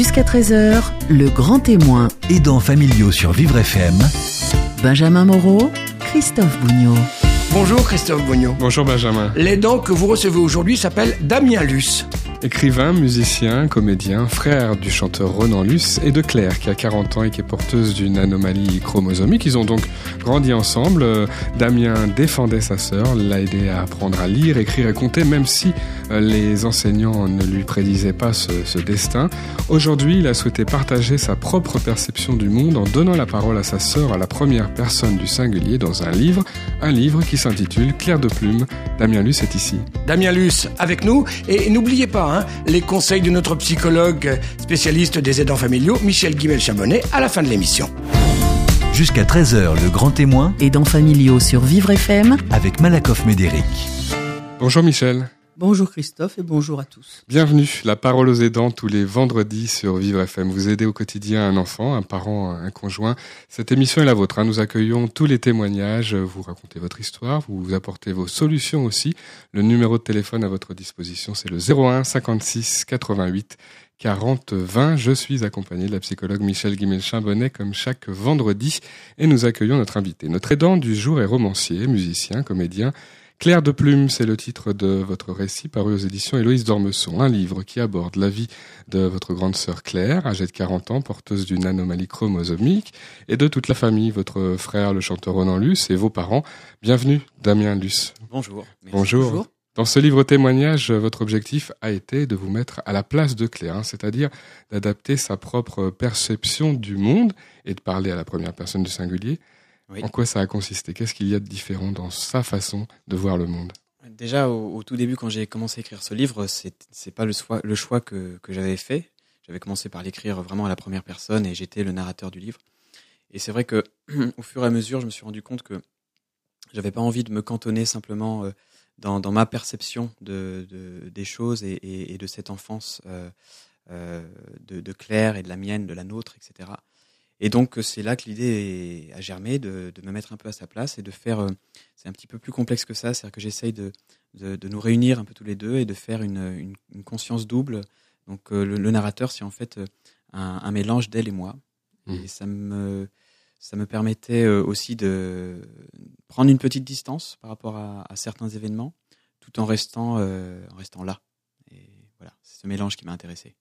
Jusqu'à 13h, le grand témoin. Aidants familiaux sur Vivre FM. Benjamin Moreau, Christophe Bougnot. Bonjour Christophe Bougnot. Bonjour Benjamin. L'aidant que vous recevez aujourd'hui s'appelle Damien Luce. Écrivain, musicien, comédien, frère du chanteur Ronan Luce et de Claire qui a 40 ans et qui est porteuse d'une anomalie chromosomique. Ils ont donc grandi ensemble. Damien défendait sa sœur, l'a aidé à apprendre à lire, écrire et compter, même si euh, les enseignants ne lui prédisaient pas ce, ce destin. Aujourd'hui, il a souhaité partager sa propre perception du monde en donnant la parole à sa sœur à la première personne du singulier dans un livre, un livre qui s'intitule Claire de plume. Damien Luce est ici. Damien Luce avec nous et n'oubliez pas hein, les conseils de notre psychologue spécialiste des aidants familiaux, Michel Guimel-Chabonnet, à la fin de l'émission. Jusqu'à 13h, le grand témoin Aidants familiaux sur Vivre FM. avec Malakoff Médéric. Bonjour Michel. Bonjour Christophe et bonjour à tous. Bienvenue, la parole aux aidants tous les vendredis sur Vivre FM. Vous aidez au quotidien un enfant, un parent, un conjoint. Cette émission est la vôtre. hein. Nous accueillons tous les témoignages. Vous racontez votre histoire, vous apportez vos solutions aussi. Le numéro de téléphone à votre disposition, c'est le 01 56 88 40 20. Je suis accompagné de la psychologue Michel Guimel-Chambonnet comme chaque vendredi et nous accueillons notre invité. Notre aidant du jour est romancier, musicien, comédien. Claire de Plume, c'est le titre de votre récit paru aux éditions Héloïse Dormesson, un livre qui aborde la vie de votre grande sœur Claire, âgée de 40 ans, porteuse d'une anomalie chromosomique, et de toute la famille, votre frère le chanteur Ronan Luce et vos parents. Bienvenue Damien Luce. Bonjour. Merci. Bonjour. Dans ce livre témoignage, votre objectif a été de vous mettre à la place de Claire, hein, c'est-à-dire d'adapter sa propre perception du monde et de parler à la première personne du singulier. Oui. En quoi ça a consisté? Qu'est-ce qu'il y a de différent dans sa façon de voir le monde? Déjà au, au tout début quand j'ai commencé à écrire ce livre, c'est c'est pas le choix, le choix que, que j'avais fait. J'avais commencé par l'écrire vraiment à la première personne et j'étais le narrateur du livre. Et c'est vrai que au fur et à mesure, je me suis rendu compte que j'avais pas envie de me cantonner simplement euh, dans, dans ma perception de, de, des choses et, et, et de cette enfance euh, euh, de, de Claire et de la mienne, de la nôtre, etc. Et donc c'est là que l'idée a germé de, de me mettre un peu à sa place et de faire. euh, C'est un petit peu plus complexe que ça, c'est-à-dire que j'essaye de, de, de nous réunir un peu tous les deux et de faire une, une, une conscience double. Donc euh, le, le narrateur, c'est en fait euh, un, un mélange d'elle et moi, Mhm. et ça me ça me permettait euh, aussi de prendre une petite distance par rapport à, à certains événements, tout en restant euh, en restant là. Et voilà, c'est ce mélange qui m'a intéressé.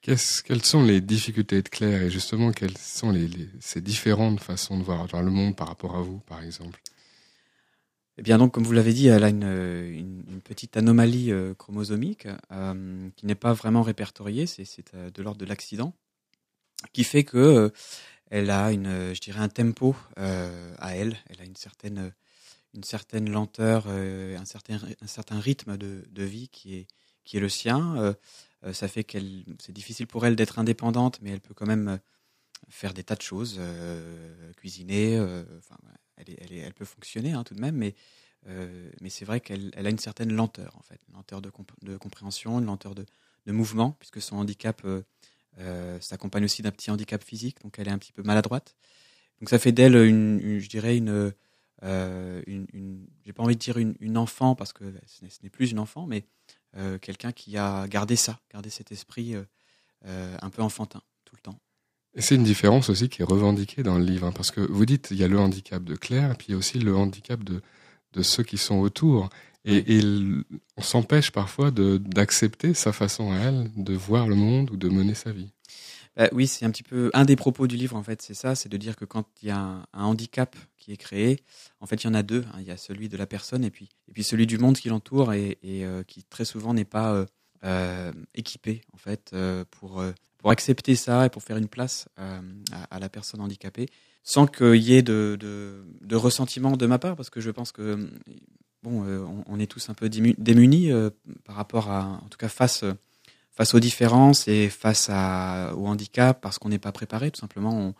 Quelles sont les difficultés de Claire et justement quelles sont ces différentes façons de voir, le monde par rapport à vous, par exemple? Eh bien donc, comme vous l'avez dit, elle a une, petite anomalie euh, chromosomique euh, qui n'est pas vraiment répertoriée, c'est euh, de l'ordre de l'accident, qui fait que elle a une, je dirais, un tempo à elle. Elle a une certaine, une certaine lenteur, un certain, un certain rythme de, de vie qui est, qui est le sien. Euh, ça fait qu'elle, c'est difficile pour elle d'être indépendante, mais elle peut quand même euh, faire des tas de choses, euh, cuisiner. enfin, elle, elle, est- elle peut fonctionner hein, tout de même, mais mais c'est vrai qu'elle elle a une certaine lenteur, en fait, une lenteur de, comp- de compréhension, une lenteur de, de mouvement, puisque son handicap s'accompagne aussi d'un petit handicap physique, donc elle est un petit peu maladroite. Donc ça fait d'elle, une, je dirais, une, une, une j'ai pas envie de dire une, enfant, parce que ce n'est- plus une enfant, mais quelqu'un qui a gardé ça, gardé cet esprit euh, euh, un peu enfantin tout le temps. Et c'est une différence aussi qui est revendiquée dans le livre, hein, parce que vous dites il y a le handicap de Claire, et puis il y a aussi le handicap de, de ceux qui sont autour. Et, et on s'empêche parfois d'accepter sa façon à elle de voir le monde ou de mener sa vie. Bah oui, c'est un petit peu un des propos du livre en fait, c'est ça, c'est de dire que quand il y a un, handicap qui est créé, en fait il y en a deux, hein. il y a celui de la personne et puis et puis celui du monde qui l'entoure et, euh, qui très souvent n'est pas euh, euh, équipé en fait euh, pour euh, pour accepter ça et pour faire une place euh, à, la personne handicapée, sans qu'il y ait de, de ressentiment de ma part parce que je pense que bon, euh, on, on est tous un peu dému- démunis euh, par rapport à, en tout cas face euh, face aux différences et face à, au handicap parce qu'on n'est pas préparé tout simplement. On,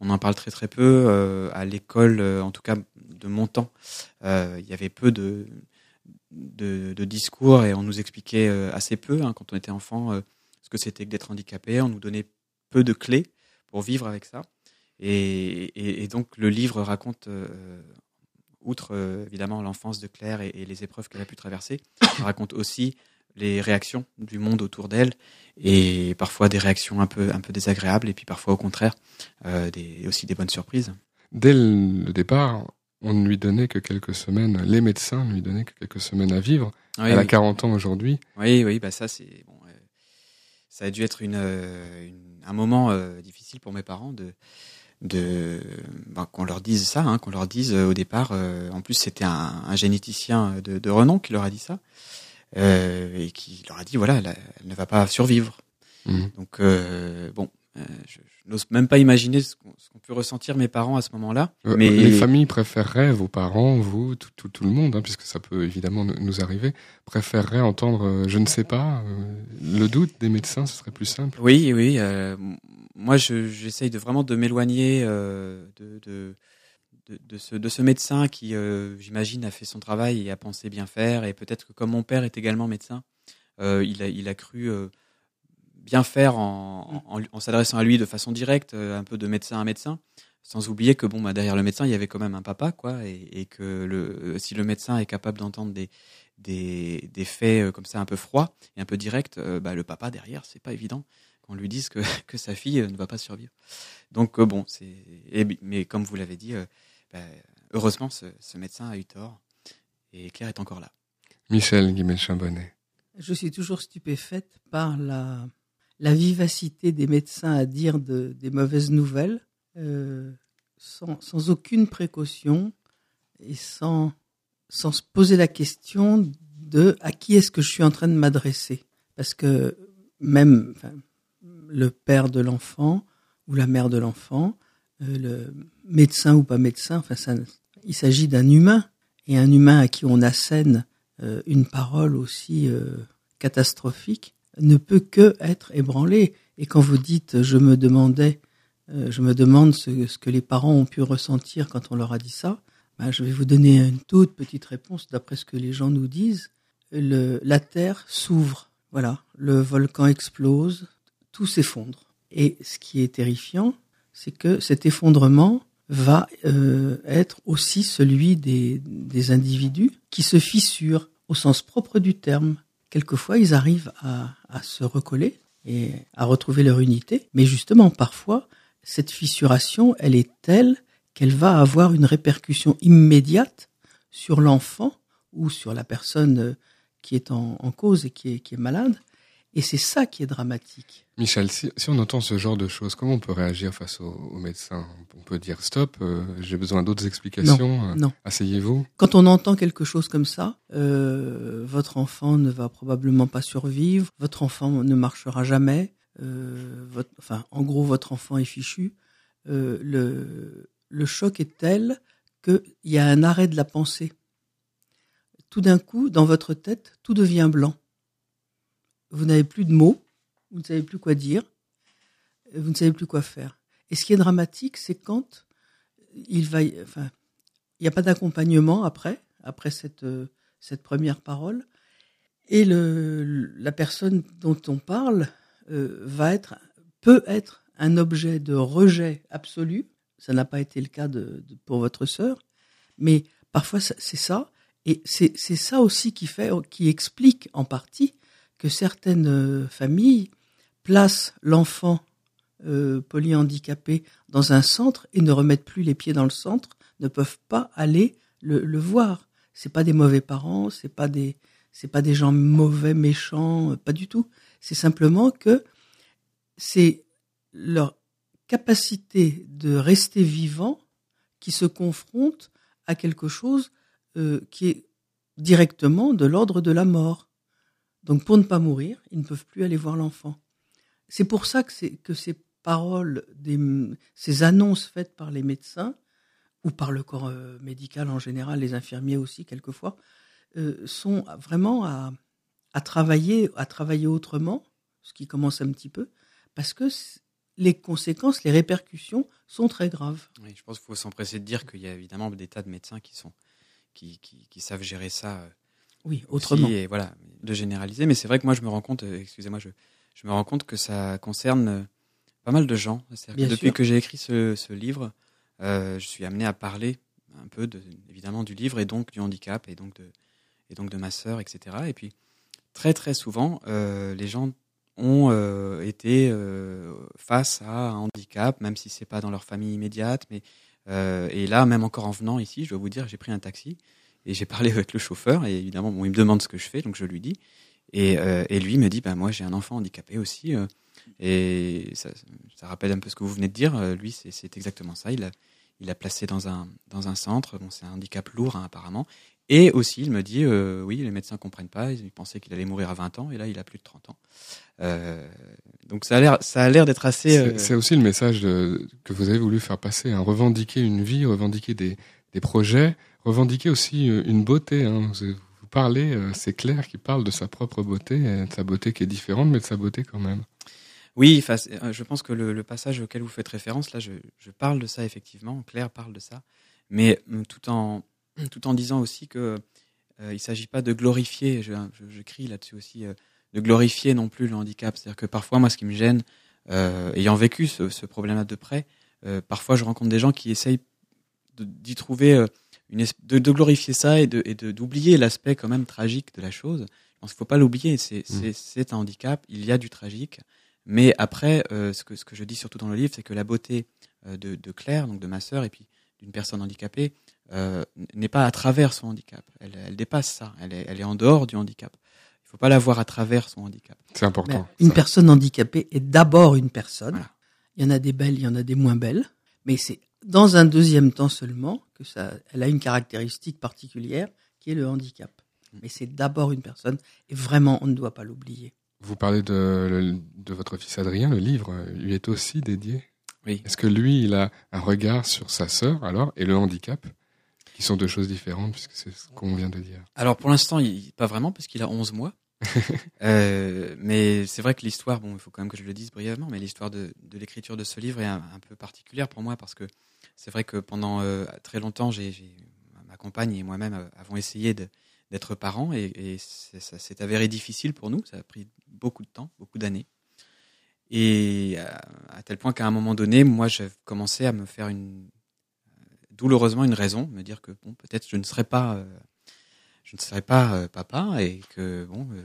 on en parle très très peu euh, à l'école, euh, en tout cas de mon temps. Euh, Il y avait peu de, de, de discours et on nous expliquait euh, assez peu hein, quand on était enfant ce que c'était que d'être handicapé. On nous donnait peu de clés pour vivre avec ça. Et, et, et donc le livre raconte, outre évidemment l'enfance de Claire et les épreuves qu'elle a pu traverser, raconte aussi les réactions du monde autour d'elle et parfois des réactions un peu un peu désagréables et puis parfois au contraire euh, des, aussi des bonnes surprises. Dès le départ, on ne lui donnait que quelques semaines, les médecins ne lui donnaient que quelques semaines à vivre. Oui, Elle a oui. 40 ans aujourd'hui. Oui, oui, bah ça c'est bon. euh, ça a dû être une, euh, une- un moment euh, difficile pour mes parents de de bah, qu'on leur dise ça, hein, qu'on leur dise au départ. euh, en plus, c'était un, un généticien de, de renom qui leur a dit ça et qui leur a dit voilà, elle, elle ne va pas survivre. Mhm. Donc euh, bon, euh, je, je n'ose même pas imaginer ce qu'ont qu'ont pu ressentir mes parents à ce moment-là. Euh, Mais Les familles préféreraient, vos parents, vous, tout, tout, tout le monde, hein, puisque ça peut évidemment nous- arriver, préféreraient entendre, euh, je ne sais pas, euh, le doute des médecins, ce serait plus simple. Oui, oui. euh, moi, je- j'essaye de vraiment de m'éloigner euh, de, de, de, de ce, de ce médecin qui, euh, j'imagine, a fait son travail et a pensé bien faire. Et peut-être que comme mon père est également médecin, euh, il, a, il a cru euh, bien faire en, en, en s'adressant à lui de façon directe, un peu de médecin à médecin, sans oublier que bon, bah, derrière le médecin, il y avait quand même un papa, quoi, et, et que le, si le médecin est capable d'entendre des, des, des faits comme ça un peu froids et un peu directs, bah, le papa derrière, c'est pas évident qu'on lui dise que, que sa fille ne va pas survivre. Donc bon, c'est mais comme vous l'avez dit, bah, heureusement ce, ce médecin a eu tort et Claire est encore là. Michel Guimel-Chambonnet. Je suis toujours stupéfaite par la, la vivacité des médecins à dire de- des mauvaises nouvelles, euh, sans, sans aucune précaution et sans, sans se poser la question de à qui est-ce que je suis en train de m'adresser. Parce que même enfin, le père de l'enfant ou la mère de l'enfant, le médecin ou pas médecin, enfin, ça, il s'agit d'un humain et un humain à qui on assène euh, une parole aussi euh, catastrophique ne peut que être ébranlé. Et quand vous dites, je me demandais, euh, je me demande ce, que les parents ont pu ressentir quand on leur a dit ça, ben, je vais vous donner une toute petite réponse d'après ce que les gens nous disent. La terre s'ouvre, voilà, le volcan explose, tout s'effondre. Et ce qui est terrifiant, c'est que cet effondrement va euh, être aussi celui des, individus qui se fissurent au sens propre du terme. Quelquefois, ils arrivent à, se recoller et à retrouver leur unité, mais justement, parfois, cette fissuration, elle est telle qu'elle va avoir une répercussion immédiate sur l'enfant ou sur la personne euh, qui est en, cause et qui est malade. Et c'est ça qui est dramatique. Michel, si, si on entend ce genre de choses, comment on peut réagir face aux, aux médecins On peut dire stop, euh, j'ai besoin d'autres explications, euh, Non. asseyez-vous. Quand on entend quelque chose comme ça, euh, votre enfant ne va probablement pas survivre, votre enfant ne marchera jamais, votre, enfin, en gros, votre enfant est fichu. Le, le choc est tel qu'il y a un arrêt de la pensée. Tout d'un coup, dans votre tête, tout devient blanc. Vous n'avez plus de mots, vous ne savez plus quoi dire, vous ne savez plus quoi faire. Et ce qui est dramatique, c'est quand il va, enfin, il n'y a pas d'accompagnement après, après cette, euh, cette première parole. Et la personne dont on parle euh, va être, peut être un objet de rejet absolu. Ça n'a pas été le cas pour votre sœur, mais parfois c'est ça. Et c'est c'est ça aussi qui fait, qui explique en partie que certaines euh, familles placent l'enfant euh, polyhandicapé dans un centre et ne remettent plus les pieds dans le centre, ne peuvent pas aller le, le voir. C'est pas des mauvais parents, c'est pas des pas des gens mauvais, méchants, euh, pas du tout. C'est simplement que c'est leur capacité de rester vivant qui se confronte à quelque chose qui est directement de l'ordre de la mort. Donc pour ne pas mourir, ils ne peuvent plus aller voir l'enfant. C'est pour ça que, ces paroles, ces annonces faites par les médecins ou par le corps euh, médical en général, les infirmiers aussi quelquefois, euh, sont vraiment à, travailler, à travailler autrement, ce qui commence un petit peu, parce que les conséquences, les répercussions sont très graves. Je pense qu'il faut s'empresser de dire qu'il y a évidemment des tas de médecins qui savent gérer ça Oui, aussi, autrement. et voilà de généraliser. Mais c'est vrai que moi je me rends compte, euh, excusez-moi, je, je me rends compte que ça concerne euh, pas mal de gens. C'est-à-dire que depuis sûr. que j'ai écrit ce, ce livre, euh, je suis amené à parler un peu de, évidemment du livre et donc du handicap et donc de et donc de ma sœur, etc. Et puis très très souvent, euh, les gens ont euh, été euh, face à un handicap, même si c'est pas dans leur famille immédiate. Mais euh, et là, même encore en venant ici, je dois vous dire, j'ai pris un taxi et j'ai parlé avec le chauffeur. Et évidemment, bon, il me demande ce que je fais, donc je lui dis. Et, euh, et lui me dit, bah moi j'ai un enfant handicapé aussi. euh, et ça, ça rappelle un peu ce que vous venez de dire. Euh, Lui, c'est- c'est exactement ça. Il a, il a placé dans un dans un centre. Bon, c'est un handicap lourd hein, apparemment. Et aussi, il me dit, euh, oui, les médecins comprennent pas. Ils pensaient qu'il allait mourir à 20 ans, et là, il a plus de 30 ans. Euh, donc ça a l'air, ça a l'air d'être assez. C'est c'est aussi le message de- que vous avez voulu faire passer, hein, revendiquer une vie, revendiquer des, des projets, revendiquer aussi euh, une beauté. Hein. Vous, parlez, euh, c'est clair qu'il parle de sa propre beauté, de sa beauté qui est différente, mais de sa beauté quand même. Oui, euh, je pense que le, passage auquel vous faites référence, là, je, parle de ça effectivement. Claire parle de ça, mais hum, tout en tout en disant aussi que il s'agit pas de glorifier. Je, crie là-dessus aussi de glorifier non plus le handicap. C'est-à-dire que parfois, moi, ce qui me gêne, ayant vécu ce, ce problème-là de près, parfois, je rencontre des gens qui essayent d'y trouver euh, une de, de glorifier ça et de et de- d'oublier l'aspect quand même tragique de la chose. Je pense qu'il faut pas l'oublier. C'est c'est c'est un handicap. Il y a du tragique. Mais après, euh, ce, que, ce que je dis surtout dans le livre, c'est que la beauté euh, de, de Claire, donc de ma sœur, et puis d'une personne handicapée, euh, n'est pas à travers son handicap. Elle, elle dépasse ça. Elle est, elle est en dehors du handicap. Il faut pas la voir à travers son handicap. C'est important. Mais une ça. personne handicapée est d'abord une personne. Voilà. Il y en a des belles, il y en a des moins belles, mais c'est dans un deuxième temps seulement que ça, elle a une caractéristique particulière qui est le handicap. Mais c'est d'abord une personne et vraiment on ne doit pas l'oublier. Vous parlez de, de votre fils Adrien, le livre lui est aussi dédié. Oui. Est-ce que lui, il a un regard sur sa sœur alors et le handicap, qui sont deux choses différentes puisque c'est ce qu'on vient de dire? Alors pour l'instant, pas vraiment, parce qu'il a 11 mois. Euh, mais c'est vrai que l'histoire, bon, il faut quand même que je le dise brièvement, mais l'histoire de, de l'écriture de ce livre est un, un peu particulière pour moi parce que c'est vrai que pendant euh, très longtemps, j'ai, ma compagne et moi-même euh, avons essayé d'être parents et, ça s'est avéré difficile pour nous. Ça a pris beaucoup de temps, beaucoup d'années. Et à, à tel point qu'à un moment donné, moi, j'ai commencé à me faire une douloureusement une raison, me dire que bon, peut-être je ne serais pas euh, je ne serais pas euh, papa et que bon euh,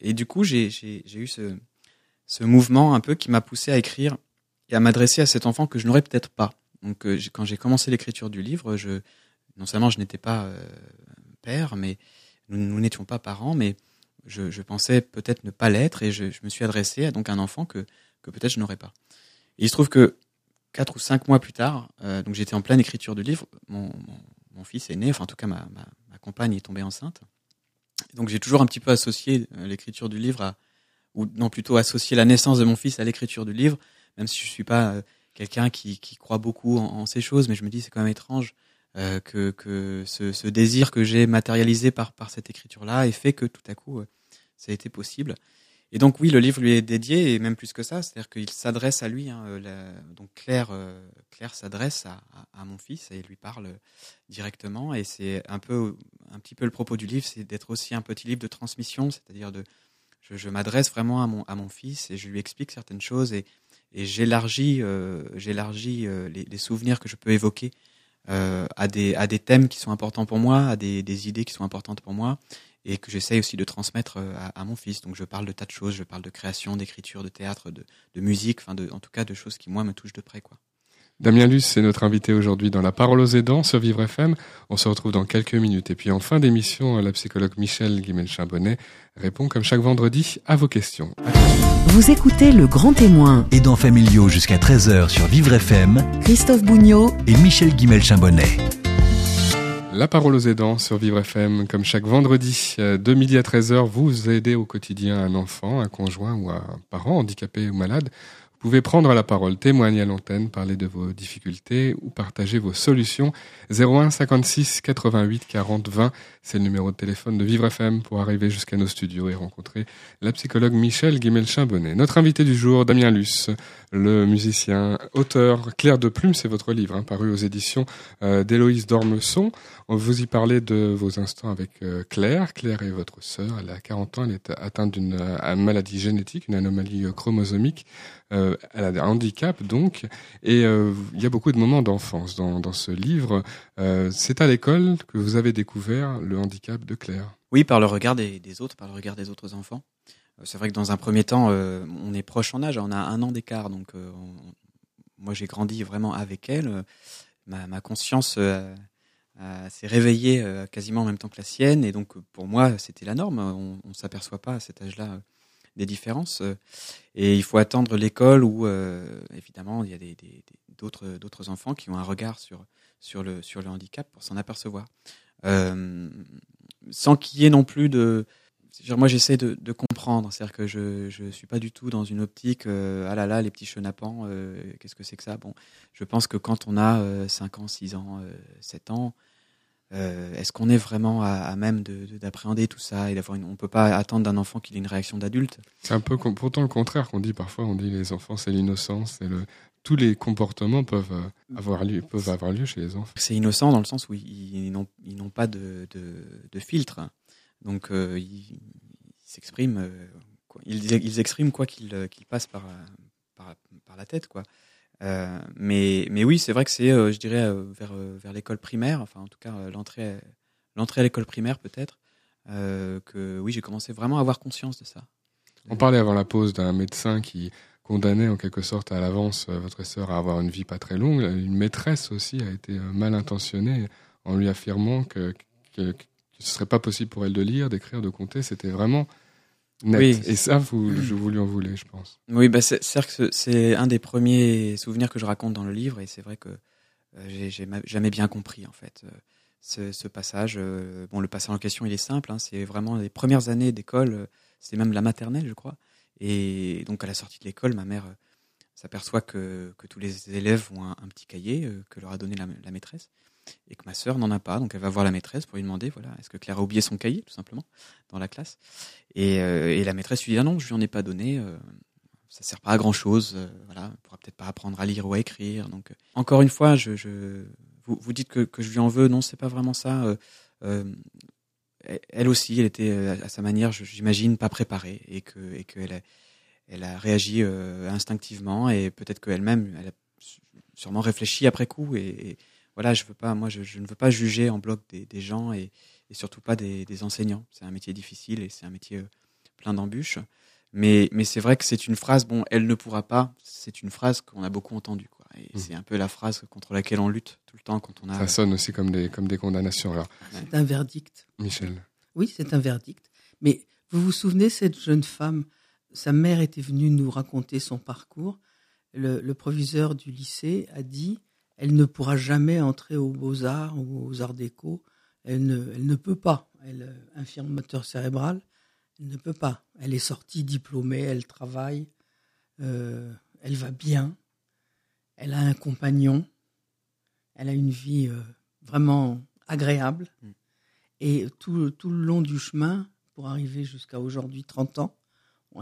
et du coup j'ai eu ce ce mouvement un peu qui m'a poussé à écrire et à m'adresser à cet enfant que je n'aurais peut-être pas. Donc euh, quand j'ai commencé l'écriture du livre, je non seulement je n'étais pas euh, père, mais nous n'étions pas parents, mais je, pensais peut-être ne pas l'être et je, me suis adressé à donc un enfant que que peut-être je n'aurais pas. Et il se trouve que quatre ou cinq mois plus tard, euh, donc j'étais en pleine écriture du livre, mon, fils est né, enfin en tout cas ma, compagne est tombée enceinte. Donc j'ai toujours un petit peu associé l'écriture du livre à, ou non plutôt associé la naissance de mon fils à l'écriture du livre, même si je suis pas quelqu'un qui, qui croit beaucoup en, ces choses, mais je me dis c'est quand même étrange euh, que, que ce, désir que j'ai matérialisé par, par cette écriture-là ait fait que tout à coup euh, ça a été possible. Et donc oui, le livre lui est dédié et même plus que ça, c'est-à-dire qu'il s'adresse à lui. Hein, euh, donc Claire, Claire s'adresse à, à, à mon fils et lui parle directement. Et c'est un peu, un petit peu le propos du livre, c'est d'être aussi un petit livre de transmission, c'est-à-dire de, je, je m'adresse vraiment à mon à mon fils et je lui explique certaines choses et et j'élargis, euh, j'élargis euh, les, les souvenirs que je peux évoquer euh, à des à des thèmes qui sont importants pour moi, à des, des idées qui sont importantes pour moi et que j'essaye aussi de transmettre à, à mon fils. Donc je parle de tas de choses, je parle de création, d'écriture, de théâtre, de, de musique, enfin de, en tout cas de choses qui moi me touchent de près quoi. Damien Luce, c'est notre invité aujourd'hui dans La Parole aux aidants sur Vivre FM. On se retrouve dans quelques minutes. Et puis en fin d'émission, la psychologue Michel Guimel-Charbonnet répond comme chaque vendredi à vos questions. Vous écoutez Le Grand Témoin, Aidants familiaux jusqu'à 13h sur Vivre FM Christophe Bougnot et Michel Guimel-Chambonnet. La parole aux aidants sur Vivre FM, comme chaque vendredi, euh, de midi à 13h, vous aidez au quotidien un enfant, un conjoint ou un parent handicapé ou malade. Vous pouvez prendre la parole, témoigner à l'antenne, parler de vos difficultés ou partager vos solutions. 01 56 88 40 20, c'est le numéro de téléphone de Vivre FM pour arriver jusqu'à nos studios et rencontrer la psychologue Michel Guimel-Chambonnet. Notre invité du jour, Damien Luce, le musicien, auteur. Claire de Plume, c'est votre livre, hein, paru aux éditions euh, d'Héloïse Dormesson. On vous y parlait de vos instants avec euh, Claire. Claire est votre sœur. Elle a 40 ans. Elle est atteinte d'une euh, maladie génétique, une anomalie euh, chromosomique. Elle a un handicap, donc. Et il y a beaucoup de moments d'enfance dans, dans ce livre. C'est à l'école que vous avez découvert handicap de Claire. Oui, par le regard des, autres, par le regard des autres enfants. C'est vrai que dans un premier temps, on est proche en âge, on a un an d'écart, donc on, moi j'ai grandi vraiment avec elle. Ma, conscience euh, s'est réveillée euh, quasiment en même temps que la sienne. Et donc, pour moi, c'était la norme. On ne s'aperçoit pas à cet âge-là euh, des différences. Et il faut attendre l'école où, évidemment, il y a d'autres, enfants qui ont un regard sur le handicap pour s'en apercevoir. Sans qu'il y ait non plus de... Moi, j'essaie de, comprendre. C'est-à-dire que je ne suis pas du tout dans une optique ah là là, les petits chenapans, qu'est-ce que c'est que ça? Bon, je pense que quand on a 5 ans, 6 ans, 7 ans, euh, est-ce qu'on est vraiment à, même d'appréhender tout ça et d'avoir On peut pas attendre d'un enfant qu'il ait une réaction d'adulte? C'est un peu pourtant le contraire qu'on dit parfois. On dit les enfants c'est l'innocence, c'est tous les comportements peuvent euh, avoir lieu, peuvent avoir lieu chez les enfants. C'est innocent dans le sens où ils, n'ont pas de, de, filtre, donc euh, ils s'expriment, ils, expriment quoi qu'ils passent par, par, par la tête, quoi. Euh, mais, mais oui, c'est vrai que c'est, euh, je dirais, euh, vers, vers l'école primaire, enfin en tout cas l'entrée, l'entrée à l'école primaire peut-être, que oui, j'ai commencé vraiment à avoir conscience de ça. On parlait avant la pause d'un médecin qui condamnait en quelque sorte à l'avance votre sœur à avoir une vie pas très longue. Une maîtresse aussi a été mal intentionnée en lui affirmant que, que, que ce serait pas possible pour elle de lire, d'écrire, de compter. C'était vraiment oui. Et ça, vous, je vous lui en voulez, je pense. Oui, bah c'est c'est un des premiers souvenirs que je raconte dans le livre, et c'est vrai que euh, j'ai jamais bien compris en fait euh, ce, ce, passage. Euh, bon, le passage en question, il est simple. Hein, c'est vraiment les premières années d'école. C'est même la maternelle, je crois. Et donc à la sortie de l'école, ma mère s'aperçoit que, que tous les élèves ont un, petit cahier que leur a donné la, maîtresse et que ma sœur n'en a pas. Donc elle va voir la maîtresse pour lui demander, voilà, est-ce que Claire a oublié son cahier, tout simplement, dans la classe? Et, euh, et la maîtresse lui dit, ah non, je lui en ai pas donné. Euh, ça sert pas à grand chose. Euh, voilà, pourra peut-être pas apprendre à lire ou à écrire. Donc encore une fois, je vous, vous, dites que, que, je lui en veux. Non, c'est pas vraiment ça. Elle aussi, elle était à sa manière, j'imagine, pas préparée et que et qu'elle a, elle a réagi instinctivement et peut-être qu'elle-même, elle a sûrement réfléchi après coup et voilà, je veux pas, moi, je, ne veux pas juger en bloc des, gens et, et, surtout pas des, des enseignants. C'est un métier difficile et c'est un métier euh, plein d'embûches. Mais, mais c'est vrai que c'est une phrase, bon, elle ne pourra pas, c'est une phrase qu'on a beaucoup entendue. Quoi. Et mmh. c'est un peu la phrase contre laquelle on lutte tout le temps quand on a. Ça sonne aussi comme des, comme des condamnations. Alors. C'est un verdict. Michel. Oui, c'est un verdict. Mais vous vous souvenez, cette jeune femme, sa mère était venue nous raconter son parcours. Le, le proviseur du lycée a dit elle ne pourra jamais entrer aux beaux-arts ou aux arts déco. Elle ne, elle ne peut pas. Elle est infirme moteur cérébral. Elle ne peut pas. Elle est sortie diplômée, elle travaille, euh, elle va bien, elle a un compagnon, elle a une vie euh, vraiment agréable. Mm. Et tout, tout le long du chemin, pour arriver jusqu'à aujourd'hui 30 ans,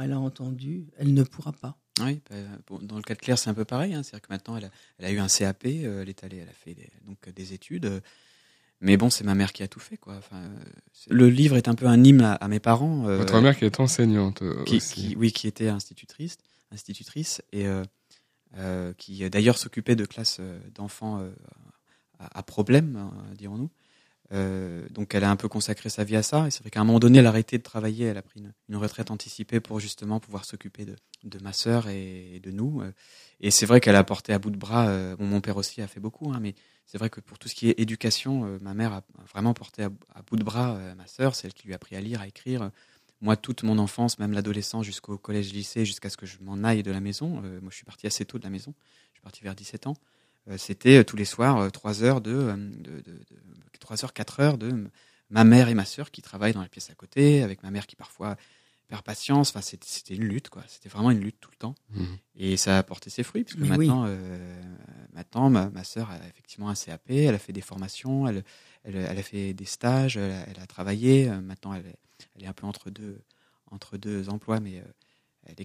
elle a entendu, elle ne pourra pas. Oui, bah, dans le cas de Claire, c'est un peu pareil. Hein. C'est-à-dire que maintenant, elle a, elle a, eu un CAP, euh, elle est allée, elle a fait des, donc des études. Mais bon, c'est ma mère qui a tout fait, quoi. Enfin, le livre est un peu un hymne à, mes parents. Euh, Votre mère qui est enseignante qui, aussi. oui, qui était institutrice, institutrice et qui d'ailleurs s'occupait de classes d'enfants à, à, problème, dirons-nous. Euh, donc elle a un peu consacré sa vie à ça. Et c'est vrai qu'à un moment donné, elle a arrêté de travailler. Elle a pris une, retraite anticipée pour justement pouvoir s'occuper de, ma sœur et, de nous. Et c'est vrai qu'elle a porté à bout de bras. Euh, mon père aussi a fait beaucoup, hein, mais c'est vrai que pour tout ce qui est éducation, euh, ma mère a vraiment porté à, bout de bras ma sœur. C'est elle qui lui a appris à lire, à écrire. Moi, toute mon enfance, même l'adolescence, jusqu'au collège-lycée, jusqu'à ce que je m'en aille de la maison. moi, je suis parti assez tôt de la maison. Je suis parti vers 17 ans. C'était tous les soirs trois heures de, de, de 3 heures, 4 heures de ma mère et ma sœur qui travaillent dans la pièce à côté, avec ma mère qui parfois perd patience. Enfin, c'était une lutte, quoi. C'était vraiment une lutte tout le temps. Mmh. Et ça a porté ses fruits, parce que maintenant, euh, maintenant ma, ma sœur a effectivement un CAP, elle a fait des formations, elle, elle, elle a fait des stages, elle a, elle a travaillé. Euh, maintenant, elle, elle, est un peu entre deux, entre deux emplois, mais euh,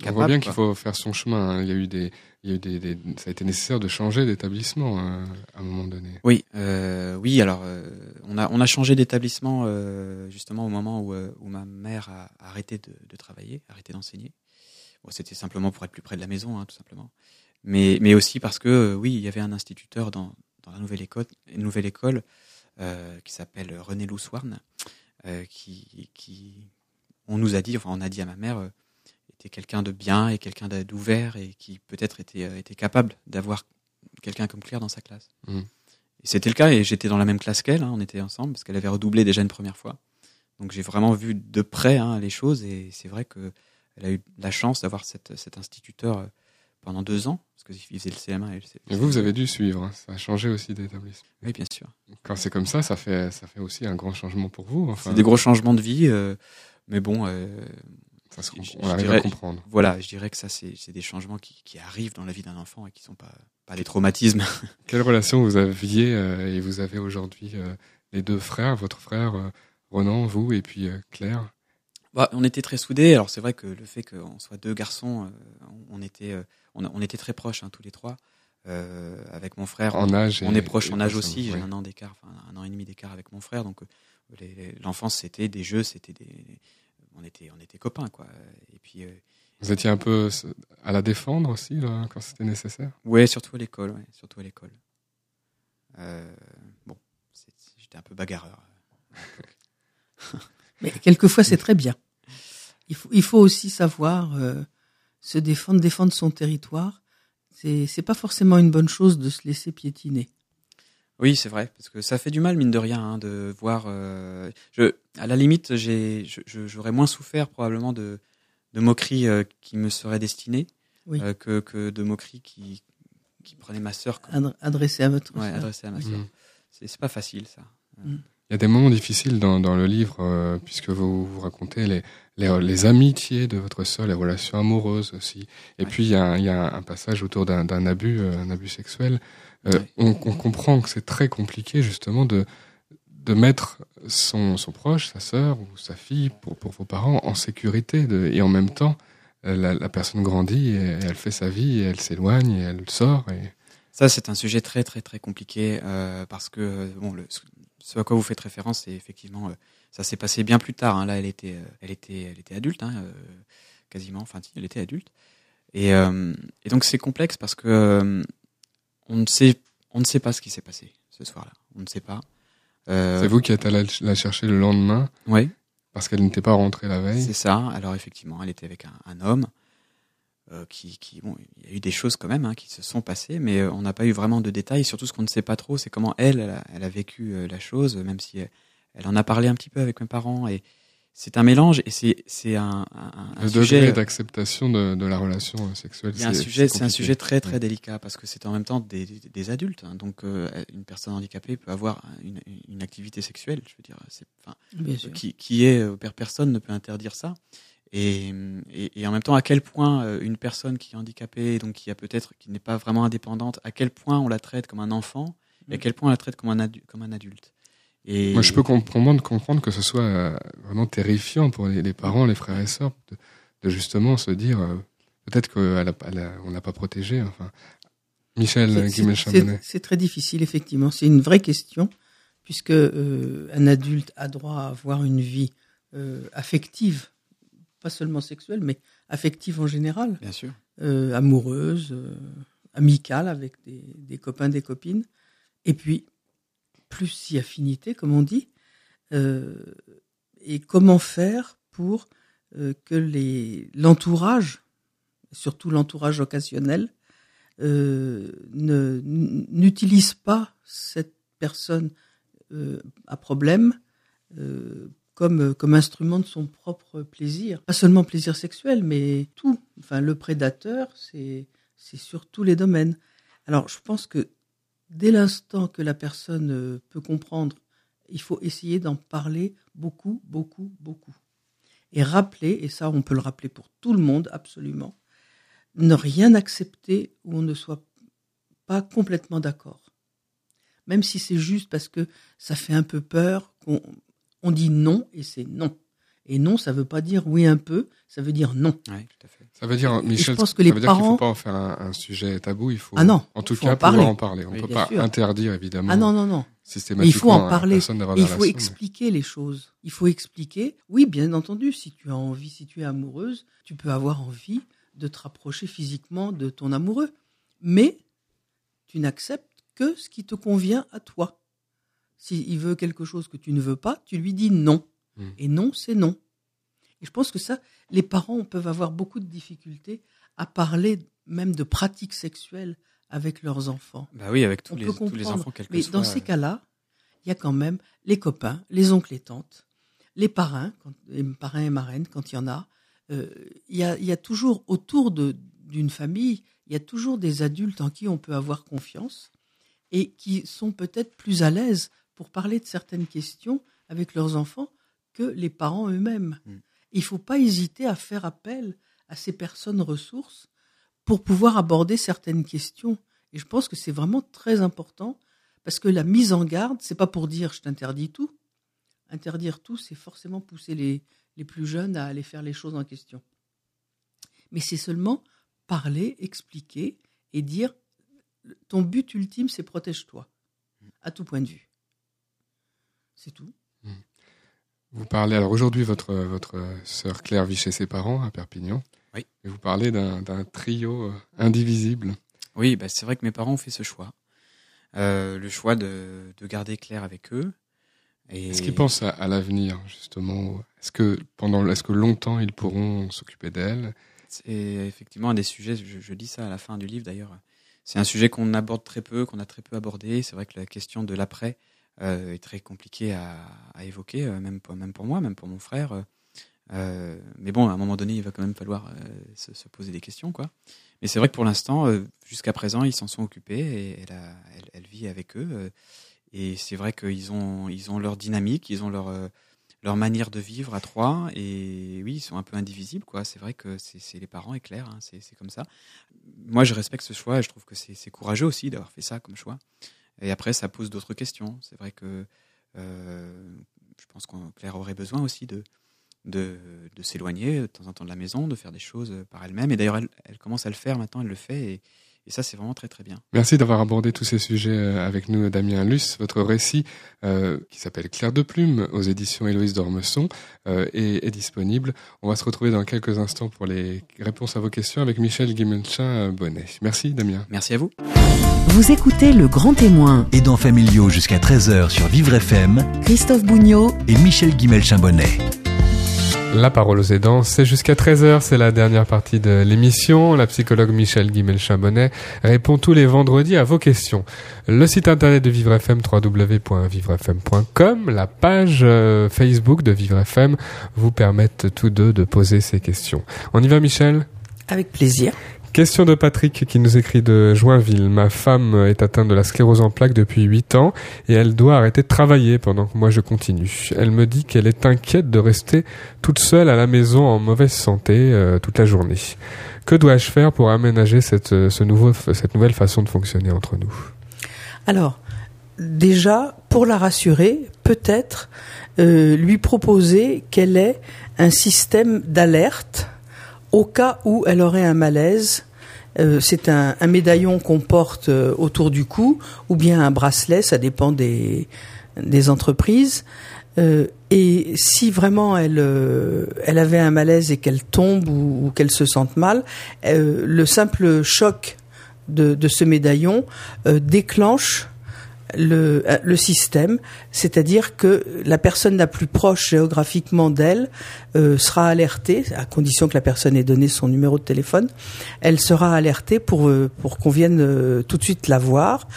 on voit bien qu'il faut faire son chemin. Hein. Il y a eu des, il y a eu des, des, ça a été nécessaire de changer d'établissement hein, à un moment donné. Oui, euh, oui. Alors, euh, on a, on a changé d'établissement euh, justement au moment où, euh, où ma mère a arrêté de, de travailler, arrêté d'enseigner. Bon, c'était simplement pour être plus près de la maison, hein, tout simplement. Mais, mais aussi parce que euh, oui, il y avait un instituteur dans, dans la nouvelle école, une nouvelle école qui s'appelle René Louswarn, euh, qui, qui, on nous a dit, enfin on a dit à ma mère, euh, était quelqu'un de bien et quelqu'un d'ouvert et qui peut-être était, euh, était capable d'avoir quelqu'un comme Claire dans sa classe. Mhm. Et c'était le cas et j'étais dans la même classe qu'elle, hein, on était ensemble parce qu'elle avait redoublé déjà une première fois. Donc j'ai vraiment vu de près hein, les choses et c'est vrai que elle a eu la chance d'avoir cet instituteur euh, pendant deux ans parce qu'il faisait le CM1 et le C- Et vous, vous avez dû suivre. hein. Ça a changé aussi d'établissement. Oui, bien sûr. Quand c'est comme ça, ça fait, ça fait aussi un grand changement pour vous. Enfin, C'est des gros changements de vie, euh, mais bon, euh, ça se- je- on je arrive dirais- à comprendre. voilà, je dirais que ça, c'est des changements qui, qui arrivent dans la vie d'un enfant et qui sont pas, pas des traumatismes. Quelle relation vous aviez euh, et vous avez aujourd'hui les deux frères, votre frère Ronan, vous et puis Claire? Bah, on était très soudés. Alors c'est vrai que le fait qu'on soit deux garçons, on, était, on, a- on était très proches hein, tous les trois. Euh, avec mon frère, En âge on et- est proches et en âge aussi. J'ai un an d'écart, enfin un an et demi d'écart avec mon frère. Donc euh, l'enfance c'était des jeux, c'était des, on était, on était copains quoi. Et puis euh, Vous étiez un peu à la défendre aussi là, quand c'était nécessaire? Ouais, surtout à l'école, ouais, surtout à l'école. Euh, bon, c'est- j'étais un peu bagarreur. Mais quelquefois, c'est très bien. Il faut, il faut aussi savoir euh, se défendre, défendre son territoire. C'est, c'est pas forcément une bonne chose de se laisser piétiner. Oui, c'est vrai, parce que ça fait du mal, mine de rien, hein, de voir. euh, je, à la limite, j'ai, je- je- j'aurais moins souffert probablement de, de moqueries euh, qui me seraient destinées Oui. euh, que, que de moqueries qui, qui prenaient ma sœur, comme- Adre- Adressé à votre ouais, sœur. adressées à ma sœur. Mm. C'est, c'est pas facile, ça. Il y a des moments difficiles dans, dans le livre, euh, puisque vous, vous racontez les, les, les amitiés de votre sœur, les relations amoureuses aussi. Et Ouais. puis, il y a, il y a un passage autour d'un abus, euh, un abus sexuel. Euh, Ouais. on, on comprend que c'est très compliqué, justement, de, de mettre son, son proche, sa sœur ou sa fille, pour, pour vos parents, en sécurité. De, et en même temps, euh, la, la personne grandit, et elle fait sa vie, et elle s'éloigne, et elle sort. Et... Ça, c'est un sujet très, très, très compliqué euh, parce que bon, le, ce à quoi vous faites référence, c'est effectivement, euh, ça s'est passé bien plus tard. hein. Là, elle était, euh, elle était, elle était adulte, hein, euh, quasiment. Enfin, si, elle était adulte. Et, euh, et donc, c'est complexe parce que euh, on ne sait, on ne sait pas ce qui s'est passé ce soir-là. On ne sait pas. Euh, C'est vous qui êtes allé la chercher le lendemain, Oui, parce qu'elle n'était pas rentrée la veille. c'est ça. Alors effectivement, elle était avec un, un homme euh, qui, qui, bon, il y a eu des choses quand même hein, qui se sont passées, mais euh, on n'a pas eu vraiment de détails. Surtout, ce qu'on ne sait pas trop, c'est comment elle, elle a, elle a vécu euh, la chose, même si elle, elle en a parlé un petit peu avec mes parents. Et c'est un mélange, et c'est c'est un, un, un Le sujet. degré d'acceptation de, de la relation euh, sexuelle. A un c'est- sujet, c'est un sujet très très Ouais. délicat parce que c'est en même temps des, des, adultes. hein. donc euh, une personne handicapée peut avoir une, une activité sexuelle. Je veux dire, c'est, enfin, qui, qui est euh, per- personne ne peut interdire ça. Et, et, et en même temps, à quel point euh, une personne qui est handicapée, donc qui a peut-être qui n'est pas vraiment indépendante, à quel point on la traite comme un enfant et à quel point on la traite comme un, adu- comme un adulte? Et Moi, je peux comprendre, comprendre que ce soit euh, vraiment terrifiant pour les, les parents, les frères et sœurs, de, de justement se dire euh, peut-être qu'on n'a pas protégé. Enfin, Michel C'est- très difficile, effectivement. C'est une vraie question, puisque euh, un adulte a droit à avoir une vie euh, affective, pas seulement sexuelle, mais affective en général, bien sûr. euh, amoureuse, euh, amicale avec des, des copains, des copines, et puis plus si affinité, comme on dit. Euh, et comment faire pour que les l'entourage, surtout l'entourage occasionnel, ne- n'utilise pas cette personne à problème comme, comme instrument de son propre plaisir. Pas seulement plaisir sexuel, mais tout. Enfin, le prédateur, c'est c'est sur tous les domaines. Alors, je pense que dès l'instant que la personne euh, peut comprendre, il faut essayer d'en parler beaucoup, beaucoup, beaucoup. Et rappeler, et ça on peut le rappeler pour tout le monde absolument, ne rien accepter où on ne soit pas complètement d'accord. Même si c'est juste parce que ça fait un peu peur, qu'on on dit non et c'est non. Et non, ça veut pas dire oui un peu, ça veut dire non. Oui, tout à fait. Ça veut dire, Et je Michel, pense que ça les veut dire qu'il parents- faut pas en faire un, un sujet tabou. Il faut, Ah non, en tout il faut cas, en pouvoir parler. en parler. On Oui, peut pas sûr. interdire, évidemment, Ah non, non, non. Mais systématiquement il faut en parler. il faut mais- expliquer les choses. Il faut expliquer. Oui, bien entendu, si tu as envie, si tu es amoureuse, tu peux avoir envie de te rapprocher physiquement de ton amoureux. Mais tu n'acceptes que ce qui te convient à toi. S'il veut quelque chose que tu ne veux pas, tu lui dis non. Mm. Et non, c'est non. Et je pense que ça, les parents peuvent avoir beaucoup de difficultés à parler même de pratiques sexuelles avec leurs enfants. Bah oui, avec tous, les, tous les enfants, quel que Mais soit. dans ces euh, cas-là, il y a quand même les copains, les oncles et tantes, les parrains, quand, les parrains et marraines, quand il y en a. Euh, Il y, a, il y a toujours autour d'une famille, il y a toujours des adultes en qui on peut avoir confiance et qui sont peut-être plus à l'aise pour parler de certaines questions avec leurs enfants que les parents eux-mêmes. Mm. Il ne faut pas hésiter à faire appel à ces personnes ressources pour pouvoir aborder certaines questions. Et je pense que c'est vraiment très important parce que la mise en garde, c'est pas pour dire je t'interdis tout. Interdire tout, c'est forcément pousser les, les plus jeunes à aller faire les choses en question. Mais c'est seulement parler, expliquer et dire ton but ultime, c'est protège-toi, à tout point de vue. C'est tout. Vous parlez, alors aujourd'hui, votre, votre sœur Claire vit chez ses parents à Perpignan. Oui. Et vous parlez d'un d'un trio euh, indivisible. Oui, bah, c'est vrai que mes parents ont fait ce choix. Euh, le choix de, de garder Claire avec eux. Et... Est-ce qu'ils pensent à, à l'avenir, justement Est-ce que pendant, est-ce que longtemps ils pourront s'occuper d'elle? C'est effectivement un des sujets, je, je dis ça à la fin du livre d'ailleurs, c'est un sujet qu'on aborde très peu, qu'on a très peu abordé. C'est vrai que la question de l'après euh, est très compliquée à, à évoquer, euh, même, pour, même pour moi, même pour mon frère. Euh, mais bon, à un moment donné, il va quand même falloir euh, se, se poser des questions. quoi. Mais c'est vrai que pour l'instant, euh, jusqu'à présent, ils s'en sont occupés et elle, a, elle, vit avec eux. euh, et c'est vrai qu'ils ont, ils ont leur dynamique, ils ont leur, euh, leur manière de vivre à trois. Et oui, ils sont un peu indivisibles. quoi. C'est vrai que c'est c'est les parents, et clair, hein, c'est comme ça. Moi, je respecte ce choix et je trouve que c'est courageux aussi d'avoir fait ça comme choix. Et après, ça pose d'autres questions. C'est vrai que euh, je pense qu'on Claire aurait besoin aussi de, de, s'éloigner de temps en temps de la maison, de faire des choses par elle-même. Et d'ailleurs, elle, elle commence à le faire maintenant, elle le fait. Et, et ça, c'est vraiment très très bien. Merci d'avoir abordé tous ces sujets euh, avec nous, Damien Luce. Votre récit, euh, qui s'appelle Claire de Plume, aux éditions Héloïse d'Ormesson, euh, est, est disponible. On va se retrouver dans quelques instants pour les réponses à vos questions avec Michel Guimelchin-Bonnet. Merci, Damien. Merci à vous. Vous écoutez Le Grand Témoin, Aidants familiaux jusqu'à 13h sur Vivre FM Christophe Bougnot et Michel Guimel-Chambonnet. La parole aux aidants, c'est jusqu'à 13h, c'est la dernière partie de l'émission. La psychologue Michel Guimel-Chambonnet répond tous les vendredis à vos questions. Le site internet de Vivre FM, www.vivrefm.com, la page euh, Facebook de Vivre FM vous permettent tous deux de poser ces questions. On y va Michel? Avec plaisir. Question de Patrick qui nous écrit de Joinville. Ma femme est atteinte de la sclérose en plaques depuis 8 ans et elle doit arrêter de travailler pendant que moi je continue. Elle me dit qu'elle est inquiète de rester toute seule à la maison en mauvaise santé euh, toute la journée. Que dois-je faire pour aménager cette, euh, nouvelle façon de fonctionner entre nous? Alors, déjà, pour la rassurer, peut-être euh, lui proposer qu'elle ait un système d'alerte au cas où elle aurait un malaise. Euh, c'est un, médaillon qu'on porte euh, autour du cou ou bien un bracelet, ça dépend des, entreprises. Euh, et si vraiment elle, elle avait un malaise et qu'elle tombe ou, qu'elle se sente mal, le simple choc de, ce médaillon déclenche le, le système, c'est-à-dire que la personne la plus proche géographiquement d'elle euh, sera alertée, à condition que la personne ait donné son numéro de téléphone, elle sera alertée pour, euh, pour qu'on vienne euh, tout de suite la voir.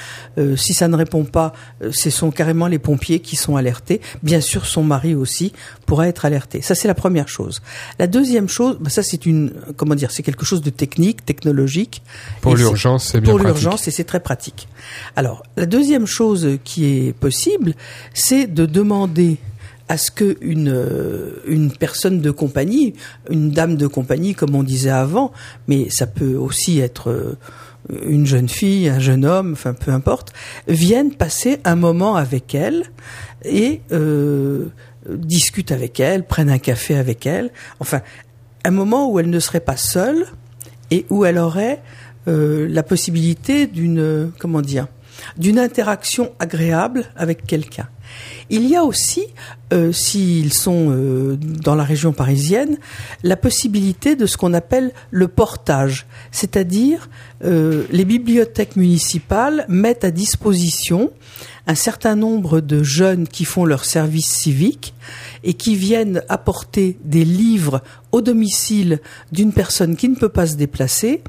Si ça ne répond pas, ce sont carrément les pompiers qui sont alertés. Bien sûr, son mari aussi pourra être alerté. Ça, c'est la première chose. La deuxième chose, bah, ça c'est une, comment dire, c'est quelque chose de technique, technologique. Pour l'urgence, c'est bien pour l'urgence et c'est très pratique. Alors, la deuxième chose qui est possible, c'est de demander à ce que une euh, une personne de compagnie, une dame de compagnie comme on disait avant, mais ça peut aussi être euh, une jeune fille, un jeune homme, enfin peu importe, vienne passer un moment avec elle et euh, discute avec elle, prenne un café avec elle, enfin un moment où elle ne serait pas seule et où elle aurait la possibilité d'une comment dire d'une interaction agréable avec quelqu'un. Il y a aussi, euh, s'ils sont euh, dans la région parisienne, la possibilité de ce qu'on appelle le portage, c'est-à-dire euh, les bibliothèques municipales mettent à disposition un certain nombre de jeunes qui font leur service civique et qui viennent apporter des livres au domicile d'une personne qui ne peut pas se déplacer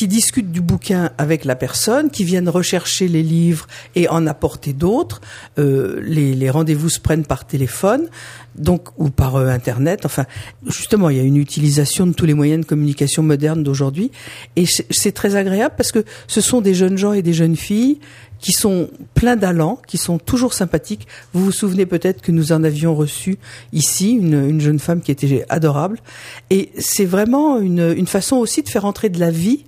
qui discutent du bouquin avec la personne, qui viennent rechercher les livres et en apporter d'autres. Euh, les, les rendez-vous se prennent par téléphone, donc ou par euh, internet. Enfin, justement, il y a une utilisation de tous les moyens de communication modernes d'aujourd'hui, et c'est c'est très agréable parce que ce sont des jeunes gens et des jeunes filles qui sont pleins d'allant, qui sont toujours sympathiques. Vous vous souvenez peut-être que nous en avions reçu ici une, une jeune femme qui était adorable. Et c'est vraiment une, une façon aussi de faire entrer de la vie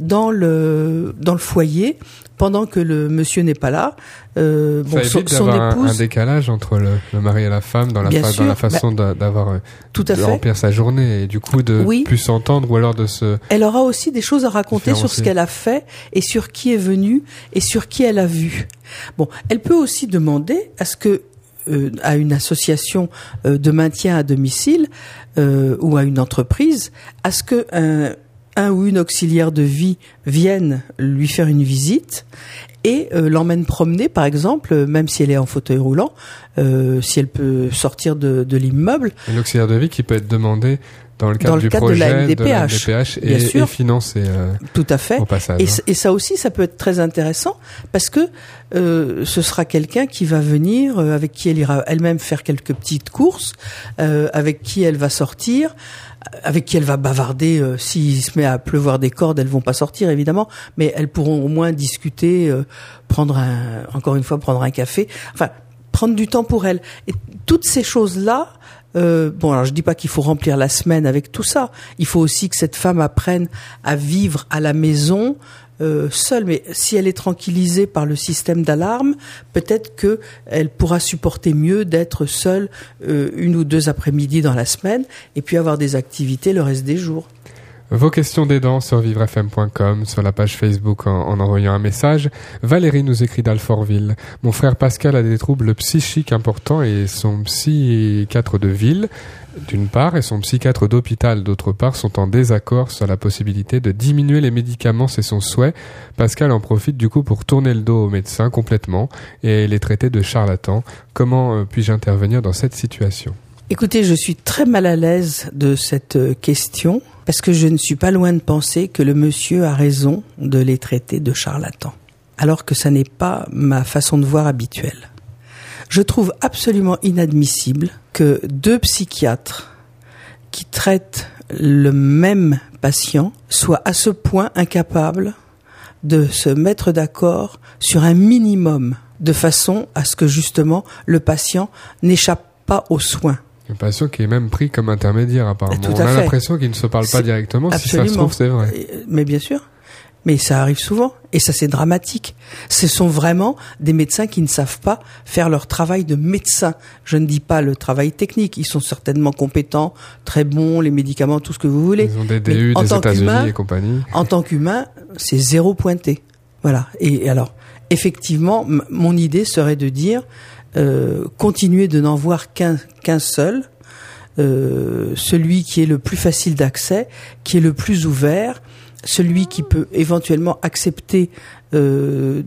dans le dans le foyer pendant que le monsieur n'est pas là. Euh, bon, son, d'avoir un, un épouse, décalage entre le, le mari et la femme dans la, Bien fa- sûr, dans la façon d'a- d'avoir euh, tout à de fait. remplir sa journée et du coup de Oui. plus s'entendre ou alors de se Elle aura aussi des choses à raconter sur ce qu'elle a fait et sur qui est venu et sur qui elle a vu. Bon, elle peut aussi demander à ce que euh, à une association euh, de maintien à domicile euh, ou à une entreprise, à ce que un, un ou une auxiliaire de vie vienne lui faire une visite et euh, l'emmène promener, par exemple, euh, même si elle est en fauteuil roulant, euh, si elle peut sortir de, de l'immeuble, l'auxiliaire de vie qui peut être demandé dans le cadre Dans le du cadre de la projet MDPH, MDPH bien et, sûr. et financé euh, tout à fait. au passage. Et, hein. et ça aussi, ça peut être très intéressant parce que euh, ce sera quelqu'un qui va venir, euh, avec qui elle ira elle-même faire quelques petites courses, euh, avec qui elle va sortir, avec qui elle va bavarder. euh, S'il se met à pleuvoir des cordes, elles vont pas sortir évidemment, mais elles pourront au moins discuter, euh, prendre un, encore une fois, prendre un café. Enfin, prendre du temps pour elle. Et toutes ces choses-là. Euh, bon, alors je dis pas qu'il faut remplir la semaine avec tout ça. Il faut aussi que cette femme apprenne à vivre à la maison euh, seule. Mais si elle est tranquillisée par le système d'alarme, peut-être que elle pourra supporter mieux d'être seule euh, une ou deux après-midi dans la semaine et puis avoir des activités le reste des jours. Vos questions d'aidants sur vivrefm.com, sur la page Facebook en, en envoyant un message. Valérie nous écrit d'Alfortville. Mon frère Pascal a des troubles psychiques importants et son psychiatre de ville, d'une part, et son psychiatre d'hôpital, d'autre part, sont en désaccord sur la possibilité de diminuer les médicaments, c'est son souhait. Pascal en profite du coup pour tourner le dos aux médecins complètement et les traiter de charlatans. Comment euh, puis-je intervenir dans cette situation? Écoutez, je suis très mal à l'aise de cette euh, question parce que je ne suis pas loin de penser que le monsieur a raison de les traiter de charlatans, alors que ça n'est pas ma façon de voir habituelle. Je trouve absolument inadmissible que deux psychiatres qui traitent le même patient soient à ce point incapables de se mettre d'accord sur un minimum de façon à ce que justement le patient n'échappe pas aux soins. Un patient qui est même pris comme intermédiaire apparemment. Tout On a l'impression qu'il ne se parle pas directement. Si ça se trouve, c'est vrai. Euh, Mais bien sûr. Mais ça arrive souvent. Et ça, c'est dramatique. Ce sont vraiment des médecins qui ne savent pas faire leur travail de médecin. Je ne dis pas le travail technique. Ils sont certainement compétents, très bons, les médicaments, tout ce que vous voulez. Ils ont des Mais DU en des tant États-Unis qu'humain- et compagnie. En tant qu'humain, c'est zéro pointé. Voilà. Et, alors, effectivement, mon idée serait de dire, euh, continuer de n'en voir qu'un seul, euh, celui qui est le plus facile d'accès, qui est le plus ouvert, celui qui peut éventuellement accepter, euh,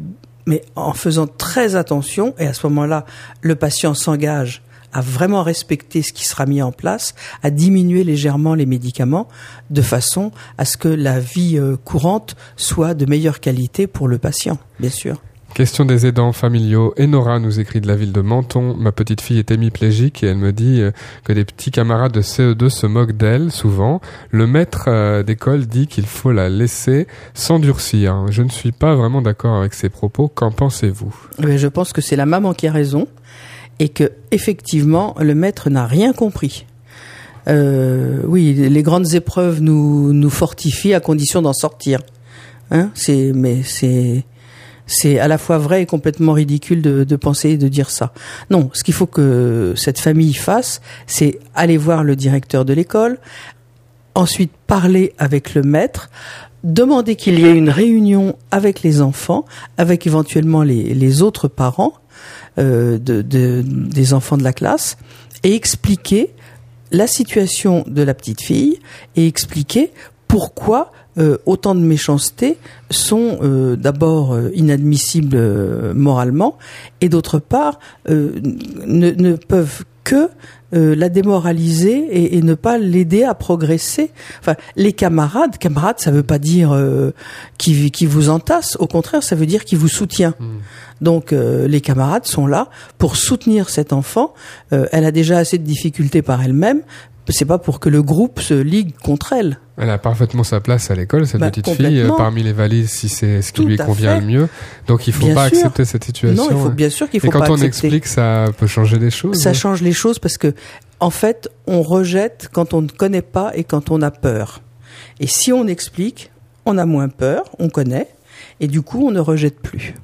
mais en faisant très attention, et à ce moment-là, le patient s'engage à vraiment respecter ce qui sera mis en place, à diminuer légèrement les médicaments, de façon à ce que la vie courante soit de meilleure qualité pour le patient, bien sûr. Question des aidants familiaux. Enora nous écrit de la ville de Menton. Ma petite fille est hémiplégique et elle me dit euh, que des petits camarades de CE2 se moquent d'elle souvent. Le maître euh, d'école dit qu'il faut la laisser s'endurcir. Je ne suis pas vraiment d'accord avec ces propos. Qu'en pensez-vous? Eh je pense que c'est la maman qui a raison et que effectivement le maître n'a rien compris. Euh, oui, les grandes épreuves nous nous fortifient à condition d'en sortir. Hein, c'est mais c'est c'est à la fois vrai et complètement ridicule de, de penser et de dire ça. Non, ce qu'il faut que cette famille fasse, c'est aller voir le directeur de l'école, ensuite parler avec le maître, demander qu'il y ait une réunion avec les enfants, avec éventuellement les, les autres parents euh, de, de- des enfants de la classe, et expliquer la situation de la petite fille et expliquer pourquoi euh, autant de méchanceté sont euh, d'abord euh, inadmissibles euh, moralement et d'autre part euh, ne, ne peuvent que euh, la démoraliser et, et ne pas l'aider à progresser. Enfin, les camarades, camarades, ça veut pas dire euh, qui, qui vous entasse. Au contraire, ça veut dire qui vous soutient. Donc, euh, les camarades sont là pour soutenir cet enfant. Euh, elle a déjà assez de difficultés par elle-même. C'est pas pour que le groupe se ligue contre elle. Elle a parfaitement sa place à l'école, cette Bah, petite fille, euh, parmi les valises, si c'est ce qui Tout lui convient le mieux. Donc il faut Bien pas sûr. accepter cette situation. non, il faut hein. bien sûr qu'il faut Et quand pas on accepter. explique, ça peut changer les choses. Ça change les choses parce que, en fait, on rejette quand on ne connaît pas et quand on a peur. Et si on explique, on a moins peur, on connaît, et du coup, on ne rejette plus.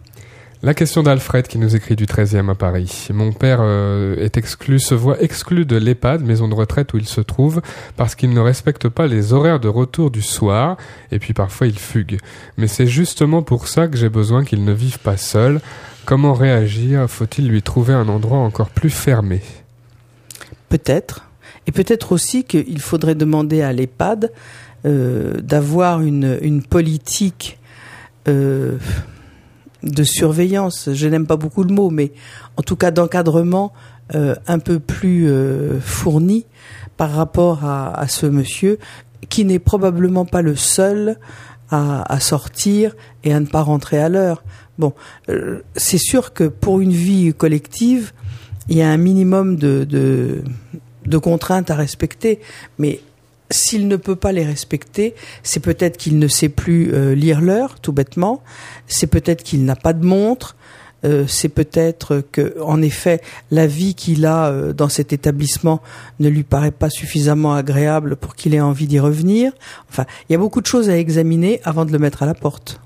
La question d'Alfred qui nous écrit du 13e à Paris. Mon père euh, est exclu, se voit exclu de l'EHPAD, maison de retraite où il se trouve, parce qu'il ne respecte pas les horaires de retour du soir, et puis parfois il fugue. Mais c'est justement pour ça que j'ai besoin qu'il ne vive pas seul. Comment réagir? Faut-il lui trouver un endroit encore plus fermé? Peut-être. Et peut-être aussi qu'il faudrait demander à l'EHPAD euh, d'avoir une, une politique euh, de surveillance. Je n'aime pas beaucoup le mot, mais en tout cas d'encadrement euh, un peu plus euh, fourni par rapport à, ce monsieur qui n'est probablement pas le seul à, à sortir et à ne pas rentrer à l'heure. Bon, euh, c'est sûr que pour une vie collective, il y a un minimum de, de, de contraintes à respecter, mais s'il ne peut pas les respecter, c'est peut-être qu'il ne sait plus euh, lire l'heure, tout bêtement. C'est peut-être qu'il n'a pas de montre. Euh, c'est peut-être que, en effet, la vie qu'il a euh, dans cet établissement ne lui paraît pas suffisamment agréable pour qu'il ait envie d'y revenir. Enfin, il y a beaucoup de choses à examiner avant de le mettre à la porte.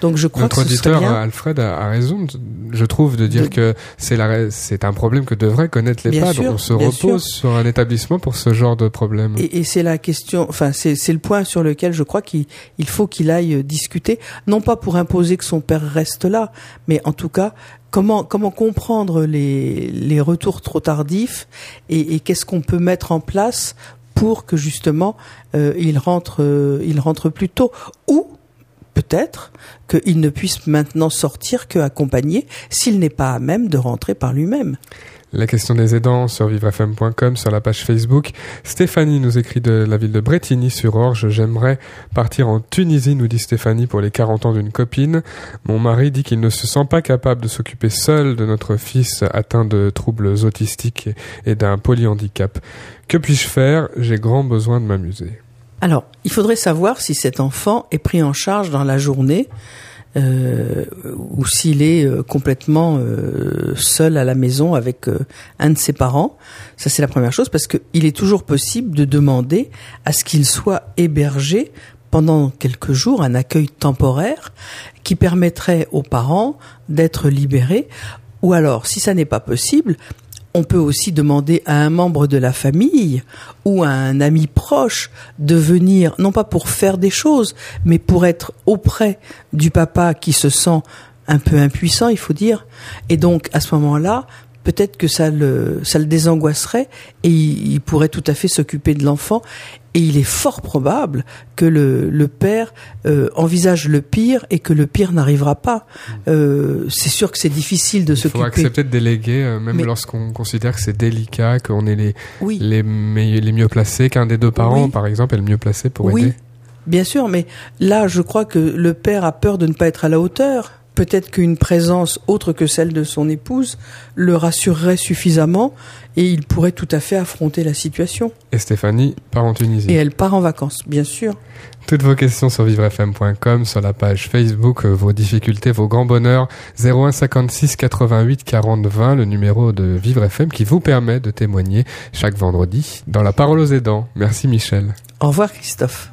Donc, je crois Notre que ce serait auditeur bien. Alfred a, a raison, je trouve, de dire De- que c'est la, c'est un problème que devrait connaître l'EHPAD. On se repose sur un établissement pour ce genre de problème. Et, et c'est la question, enfin c'est c'est le point sur lequel je crois qu'il il faut qu'il aille euh, discuter, non pas pour imposer que son père reste là, mais en tout cas comment comment comprendre les les retours trop tardifs et, et qu'est-ce qu'on peut mettre en place pour que justement euh, il rentre euh, il rentre plus tôt ou peut-être qu'il ne puisse maintenant sortir que accompagné s'il n'est pas à même de rentrer par lui-même. La question des aidants sur vivrefm.com, sur la page Facebook. Stéphanie nous écrit de la ville de Bretigny-sur-Orge. J'aimerais partir en Tunisie, nous dit Stéphanie, pour les 40 ans d'une copine. Mon mari dit qu'il ne se sent pas capable de s'occuper seul de notre fils atteint de troubles autistiques et d'un polyhandicap. Que puis-je faire? J'ai grand besoin de m'amuser. Alors, il faudrait savoir si cet enfant est pris en charge dans la journée euh, ou s'il est euh, complètement euh, seul à la maison avec un de ses parents. Ça, c'est la première chose parce qu'il est toujours possible de demander à ce qu'il soit hébergé pendant quelques jours, un accueil temporaire qui permettrait aux parents d'être libérés. Ou alors, si ça n'est pas possible, on peut aussi demander à un membre de la famille ou à un ami proche de venir, non pas pour faire des choses, mais pour être auprès du papa qui se sent un peu impuissant, il faut dire. Et donc, à ce moment-là, peut-être que ça le, ça le désangoisserait et il, il pourrait tout à fait s'occuper de l'enfant. Et il est fort probable que le, le père euh, envisage le pire et que le pire n'arrivera pas. Euh, c'est sûr que c'est difficile de Il faut s'occuper. accepter de déléguer, euh, même Mais- lorsqu'on considère que c'est délicat, qu'on est les, Oui. les, les mieux placés, qu'un des deux parents, Oui. par exemple, est le mieux placé pour oui, aider. bien sûr, mais là, je crois que le père a peur de ne pas être à la hauteur. Peut-être qu'une présence autre que celle de son épouse le rassurerait suffisamment et il pourrait tout à fait affronter la situation. Et Stéphanie part en Tunisie. Et elle part en vacances, bien sûr. Toutes vos questions sur vivrefm.com, sur la page Facebook, euh, vos difficultés, vos grands bonheurs, 01 56 88 40 20, le numéro de Vivre FM qui vous permet de témoigner chaque vendredi dans la parole aux aidants. Merci Michel. Au revoir, Christophe.